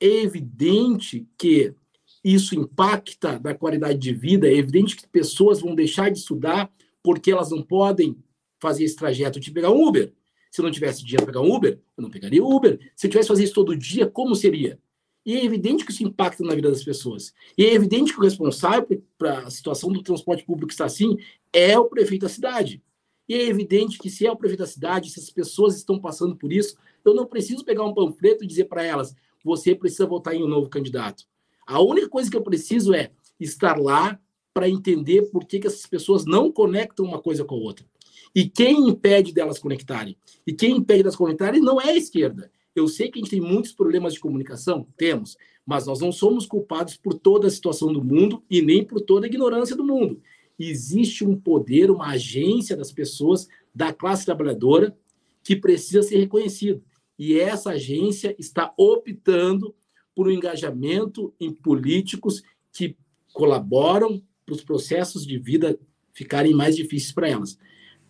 É evidente que isso impacta na qualidade de vida, é evidente que pessoas vão deixar de estudar porque elas não podem fazer esse trajeto de pegar um Uber. Se eu não tivesse dinheiro para pegar um Uber, eu não pegaria Uber. Se eu tivesse que fazer isso todo dia, como seria? E é evidente que isso impacta na vida das pessoas. E é evidente que o responsável para a situação do transporte público está assim é o prefeito da cidade. E é evidente que se é o prefeito da cidade, se as pessoas estão passando por isso, eu não preciso pegar um panfleto e dizer para elas: você precisa votar em um novo candidato. A única coisa que eu preciso é estar lá para entender por que, que essas pessoas não conectam uma coisa com a outra. E quem impede delas conectarem? E quem impede delas conectarem não é a esquerda. Eu sei que a gente tem muitos problemas de comunicação, temos, mas nós não somos culpados por toda a situação do mundo e nem por toda a ignorância do mundo. Existe um poder, uma agência das pessoas da classe trabalhadora que precisa ser reconhecido. E essa agência está optando por um engajamento em políticos que colaboram para os processos de vida ficarem mais difíceis para elas.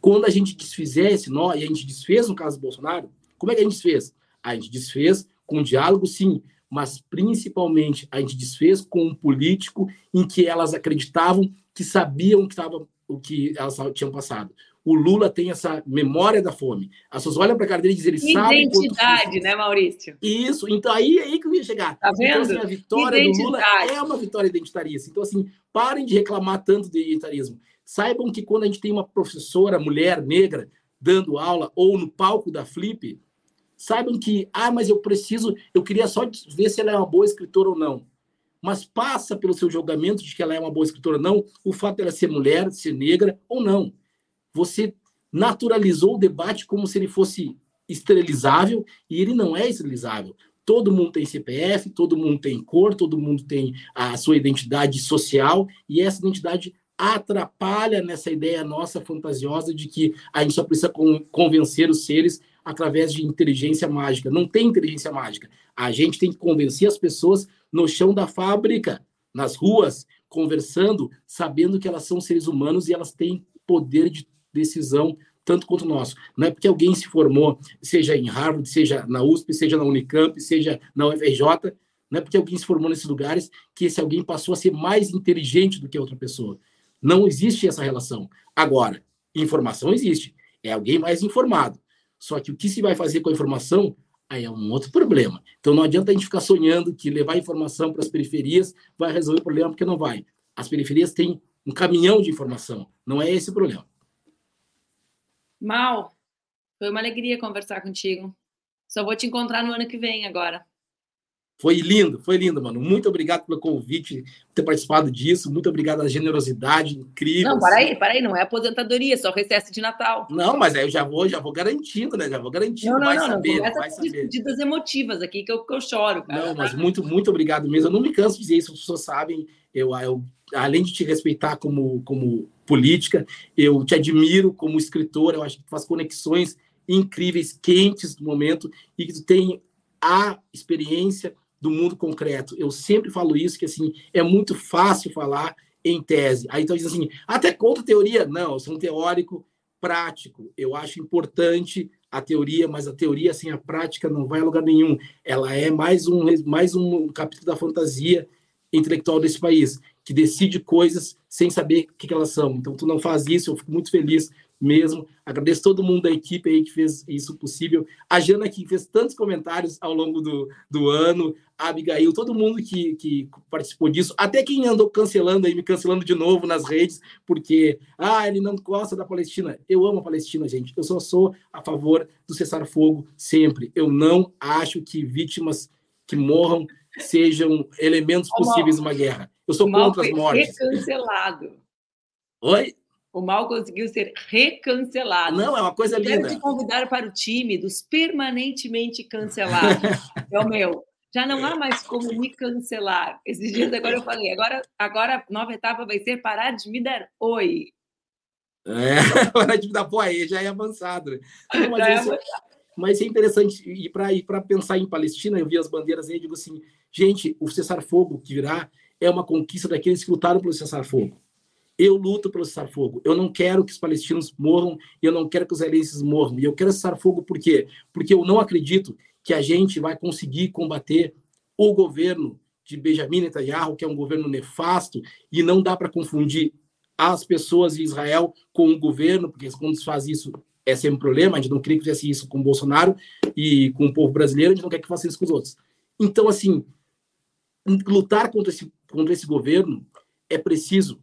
Quando a gente desfizer esse nó, e a gente desfez no caso do Bolsonaro, como é que a gente desfez? A gente desfez com diálogo, sim, mas principalmente a gente desfez com um político em que elas acreditavam que sabiam que tava, o que elas tinham passado. O Lula tem essa memória da fome. As pessoas olham para a cara dele e dizem, ele sabe. Identidade, né, Maurício? Isso. Então, aí é aí que eu ia chegar. Tá vendo? Então, assim, a vitória do Lula é uma vitória identitarista. Então, assim, parem de reclamar tanto de identitarismo. Saibam que quando a gente tem uma professora mulher negra dando aula ou no palco da Flip, saibam que, ah, mas eu preciso, eu queria só ver se ela é uma boa escritora ou não. Mas passa pelo seu julgamento de que ela é uma boa escritora ou não, o fato dela ser mulher, ser negra ou não. Você naturalizou o debate como se ele fosse esterilizável e ele não é esterilizável. Todo mundo tem CPF, todo mundo tem cor, todo mundo tem a sua identidade social e essa identidade atrapalha nessa ideia nossa fantasiosa de que a gente só precisa convencer os seres através de inteligência mágica. Não tem inteligência mágica. A gente tem que convencer as pessoas no chão da fábrica, nas ruas, conversando, sabendo que elas são seres humanos e elas têm poder de decisão tanto quanto o nosso. Não é porque alguém se formou, seja em Harvard, seja na USP, seja na Unicamp, seja na UFRJ, não é porque alguém se formou nesses lugares que esse alguém passou a ser mais inteligente do que a outra pessoa. Não existe essa relação. Agora, informação existe. É alguém mais informado. Só que o que se vai fazer com a informação aí é um outro problema. Então não adianta a gente ficar sonhando que levar informação para as periferias vai resolver o problema, porque não vai. As periferias têm um caminhão de informação. Não é esse o problema. Mal, foi uma alegria conversar contigo. Só vou te encontrar no ano que vem agora. Foi lindo, foi lindo, mano. Muito obrigado pelo convite, por ter participado disso. Muito obrigado a generosidade incrível. Não, para aí, para aí, não é aposentadoria, é só recesso de Natal. Não, mas aí eu já vou, já vou garantindo, né? Já vou garantindo. Não, não, vai não, saber, não. vai saber. emotivas aqui que eu, que eu choro, cara. Não, mas muito, muito obrigado mesmo. Eu não me canso de dizer isso, as pessoas sabem. Eu, eu além de te respeitar como, como política, eu te admiro como escritor. Eu acho que tu faz conexões incríveis, quentes no momento e que tu tem a experiência do mundo concreto. Eu sempre falo isso, que assim, é muito fácil falar em tese. Aí então diz assim, até contra teoria? Não, eu sou um teórico prático. Eu acho importante a teoria, mas a teoria sem a prática não vai a lugar nenhum. Ela é mais um, mais um capítulo da fantasia intelectual desse país, que decide coisas sem saber o que elas são. Então, tu não faz isso, eu fico muito feliz mesmo. Agradeço todo mundo da equipe aí que fez isso possível. A Jana, que fez tantos comentários ao longo do, do ano, a Abigail, todo mundo que, que participou disso, até quem andou cancelando aí, me cancelando de novo nas redes, porque, ah, ele não gosta da Palestina. Eu amo a Palestina, gente. Eu só sou a favor do cessar-fogo sempre. Eu não acho que vítimas que morram sejam elementos possíveis de uma guerra. Eu sou contra as mortes. Cancelado. Oi? O mal conseguiu ser recancelado. Não, é uma coisa linda. Quero te convidar para o time dos permanentemente cancelados. é o meu. Já não há mais como me cancelar. Esses dias agora eu falei, agora, agora a nova etapa vai ser parar de me dar oi. É, parar de me dar oi, já é avançado. Né? Não, mas, é isso, mas, é interessante, e para pensar em Palestina, eu vi as bandeiras aí e digo assim, gente, o cessar-fogo que virá é uma conquista daqueles que lutaram pelo cessar-fogo. Eu luto pelo cessar-fogo. Eu não quero que os palestinos morram, eu não quero que os israelenses morram. E eu quero cessar-fogo por quê? Porque eu não acredito que a gente vai conseguir combater o governo de Benjamin Netanyahu, que é um governo nefasto, e não dá para confundir as pessoas de Israel com o governo, porque quando se faz isso é sempre um problema, a gente não queria que fizesse isso com o Bolsonaro e com o povo brasileiro, a gente não quer que faça isso com os outros. Então, assim, lutar contra esse, contra esse governo é preciso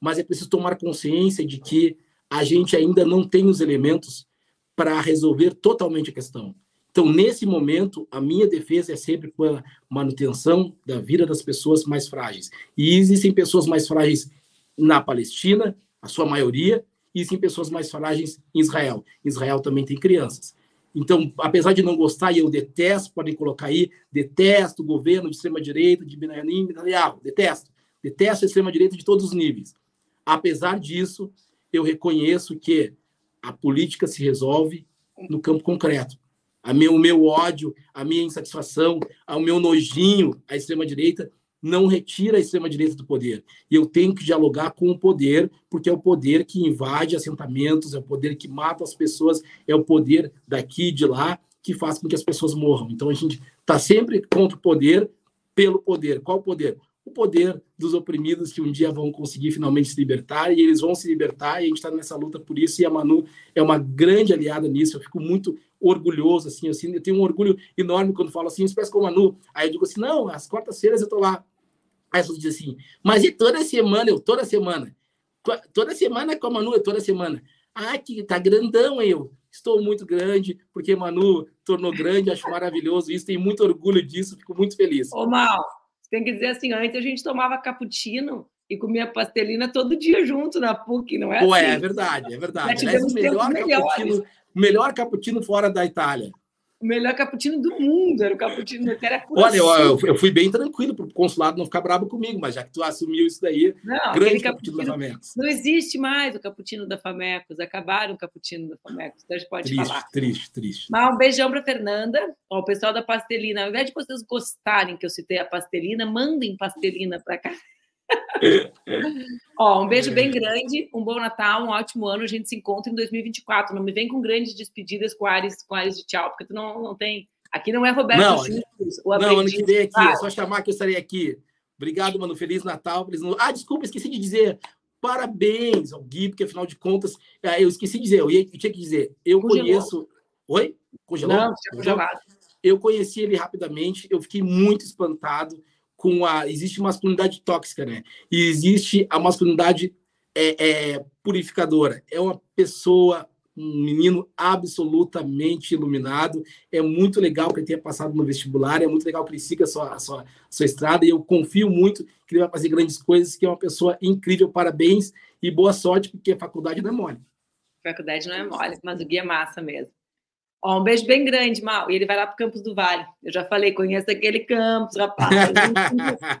mas é preciso tomar consciência de que a gente ainda não tem os elementos para resolver totalmente a questão. Então, nesse momento, a minha defesa é sempre pela manutenção da vida das pessoas mais frágeis. E existem pessoas mais frágeis na Palestina, a sua maioria, e existem pessoas mais frágeis em Israel. Israel também tem crianças. Então, apesar de não gostar, e eu detesto, podem colocar aí, detesto o governo de extrema-direita, de Benjamin Netanyahu, detesto. Detesto a extrema-direita de todos os níveis. Apesar disso, eu reconheço que a política se resolve no campo concreto. A meu, o meu ódio, a minha insatisfação, o meu nojinho à extrema-direita não retira a extrema-direita do poder. E eu tenho que dialogar com o poder, porque é o poder que invade assentamentos, é o poder que mata as pessoas, é o poder daqui e de lá que faz com que as pessoas morram. Então a gente está sempre contra o poder pelo poder. Qual o poder? O poder dos oprimidos que um dia vão conseguir finalmente se libertar e eles vão se libertar e a gente está nessa luta por isso e a Manu é uma grande aliada nisso. Eu fico muito orgulhoso assim, assim eu tenho um orgulho enorme quando falo assim, espécie com a Manu. Aí eu digo assim, não, às quartas-feiras eu estou lá. Aí você diz assim, mas e toda semana? Eu toda semana. Toda semana com a Manu, eu toda semana. Ah, que tá grandão eu. Estou muito grande, porque Manu tornou grande, acho maravilhoso isso, tenho muito orgulho disso, fico muito feliz. Ô, Mal, tem que dizer assim, antes a gente tomava cappuccino e comia pastelina todo dia junto na PUC, não é Pô, assim? É, verdade, é verdade. É o melhor cappuccino, melhor cappuccino fora da Itália o melhor cappuccino do mundo, era o cappuccino era Olha, eu, eu, fui bem tranquilo para o consulado não ficar bravo comigo, mas já que tu assumiu isso daí, não, grande cappuccino, da Famecos. Não existe mais o cappuccino da Famecos, acabaram o cappuccino da Famecos, então a gente pode triste, falar. Triste, triste, Mas um beijão para Fernanda, ó, o pessoal da pastelina, ao invés de vocês gostarem que eu citei a pastelina, mandem pastelina para cá. Ó, um beijo bem grande, um bom Natal, um ótimo ano. A gente se encontra em 2024. Não me vem com grandes despedidas com Ares, com Ares de tchau, porque tu não, não tem. Aqui não é Roberto não, Justus, o Não, ano que vem aqui, é só chamar que eu estarei aqui. Obrigado, mano. Feliz Natal. Feliz... Ah, desculpa, esqueci de dizer. Parabéns ao Gui, porque afinal de contas, é, eu esqueci de dizer, eu, ia, eu tinha que dizer, eu Congelou. conheço. Oi? Congelou? Não, tinha congelado. Eu conheci ele rapidamente, eu fiquei muito espantado com a. Existe masculinidade tóxica, né? E existe a masculinidade é, é, purificadora. É uma pessoa, um menino absolutamente iluminado. É muito legal que ele tenha passado no vestibular, é muito legal que ele siga a sua, a sua, a sua estrada. E eu confio muito que ele vai fazer grandes coisas, que é uma pessoa incrível. Parabéns e boa sorte, porque a faculdade não é mole. Faculdade não é mole, mas o guia é massa mesmo. Ó, um beijo bem grande, Mal. E ele vai lá para o Campos do Vale. Eu já falei, conheço aquele campus, rapaz.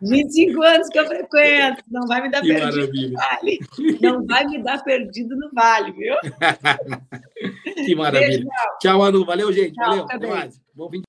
25, 25 anos que eu frequento. Não vai me dar que perdido maravilha. no Vale. Não vai me dar perdido no Vale, viu? que maravilha. Beijo, Tchau, Manu. Valeu, gente. Tchau, Valeu. Até mais. Bom fim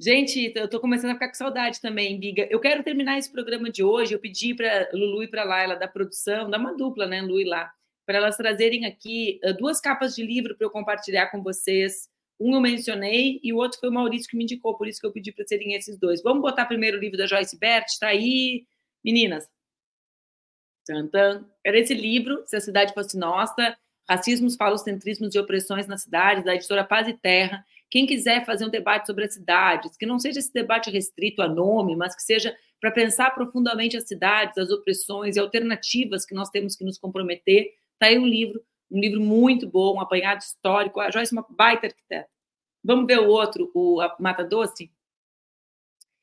Gente, eu estou começando a ficar com saudade também, Biga. Eu quero terminar esse programa de hoje. Eu pedi para Lulu e para Laila da produção, dá uma dupla, né, Lu e lá, para elas trazerem aqui uh, duas capas de livro para eu compartilhar com vocês. Um eu mencionei e o outro foi o Maurício que me indicou, por isso que eu pedi para serem esses dois. Vamos botar primeiro o livro da Joyce Bert, está aí, meninas. Tantan. Era esse livro, Se a Cidade Fosse Nossa, Racismos, Falocentrismos e Opressões na Cidade, da editora Paz e Terra. Quem quiser fazer um debate sobre as cidades, que não seja esse debate restrito a nome, mas que seja para pensar profundamente as cidades, as opressões e alternativas que nós temos que nos comprometer, Está aí um livro, um livro muito bom, um apanhado histórico. A Joyce é uma baita arquiteta. Vamos ver o outro, o Mata Doce?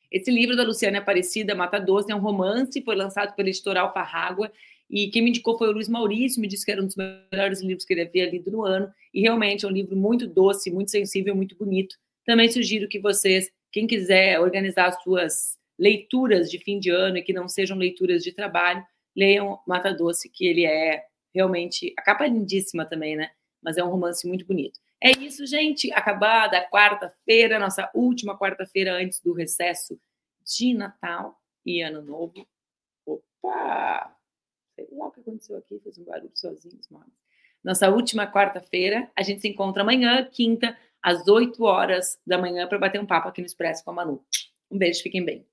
Esse livro da Luciana Aparecida, Mata Doce, é um romance, foi lançado pela editora Alfarrágua, e quem me indicou foi o Luiz Maurício, me disse que era um dos melhores livros que ele havia lido no ano, e realmente é um livro muito doce, muito sensível, muito bonito. Também sugiro que vocês, quem quiser organizar suas leituras de fim de ano e que não sejam leituras de trabalho, leiam Mata Doce, que ele é realmente. A capa é lindíssima também, né? Mas é um romance muito bonito. É isso, gente. Acabada a quarta-feira, nossa última quarta-feira antes do recesso de Natal e Ano Novo. Opa! Sei lá o que aconteceu aqui, fez um barulho sozinho, mano. Nossa última quarta-feira, a gente se encontra amanhã, quinta, às 8 horas da manhã, para bater um papo aqui no Expresso com a Manu. Um beijo, fiquem bem.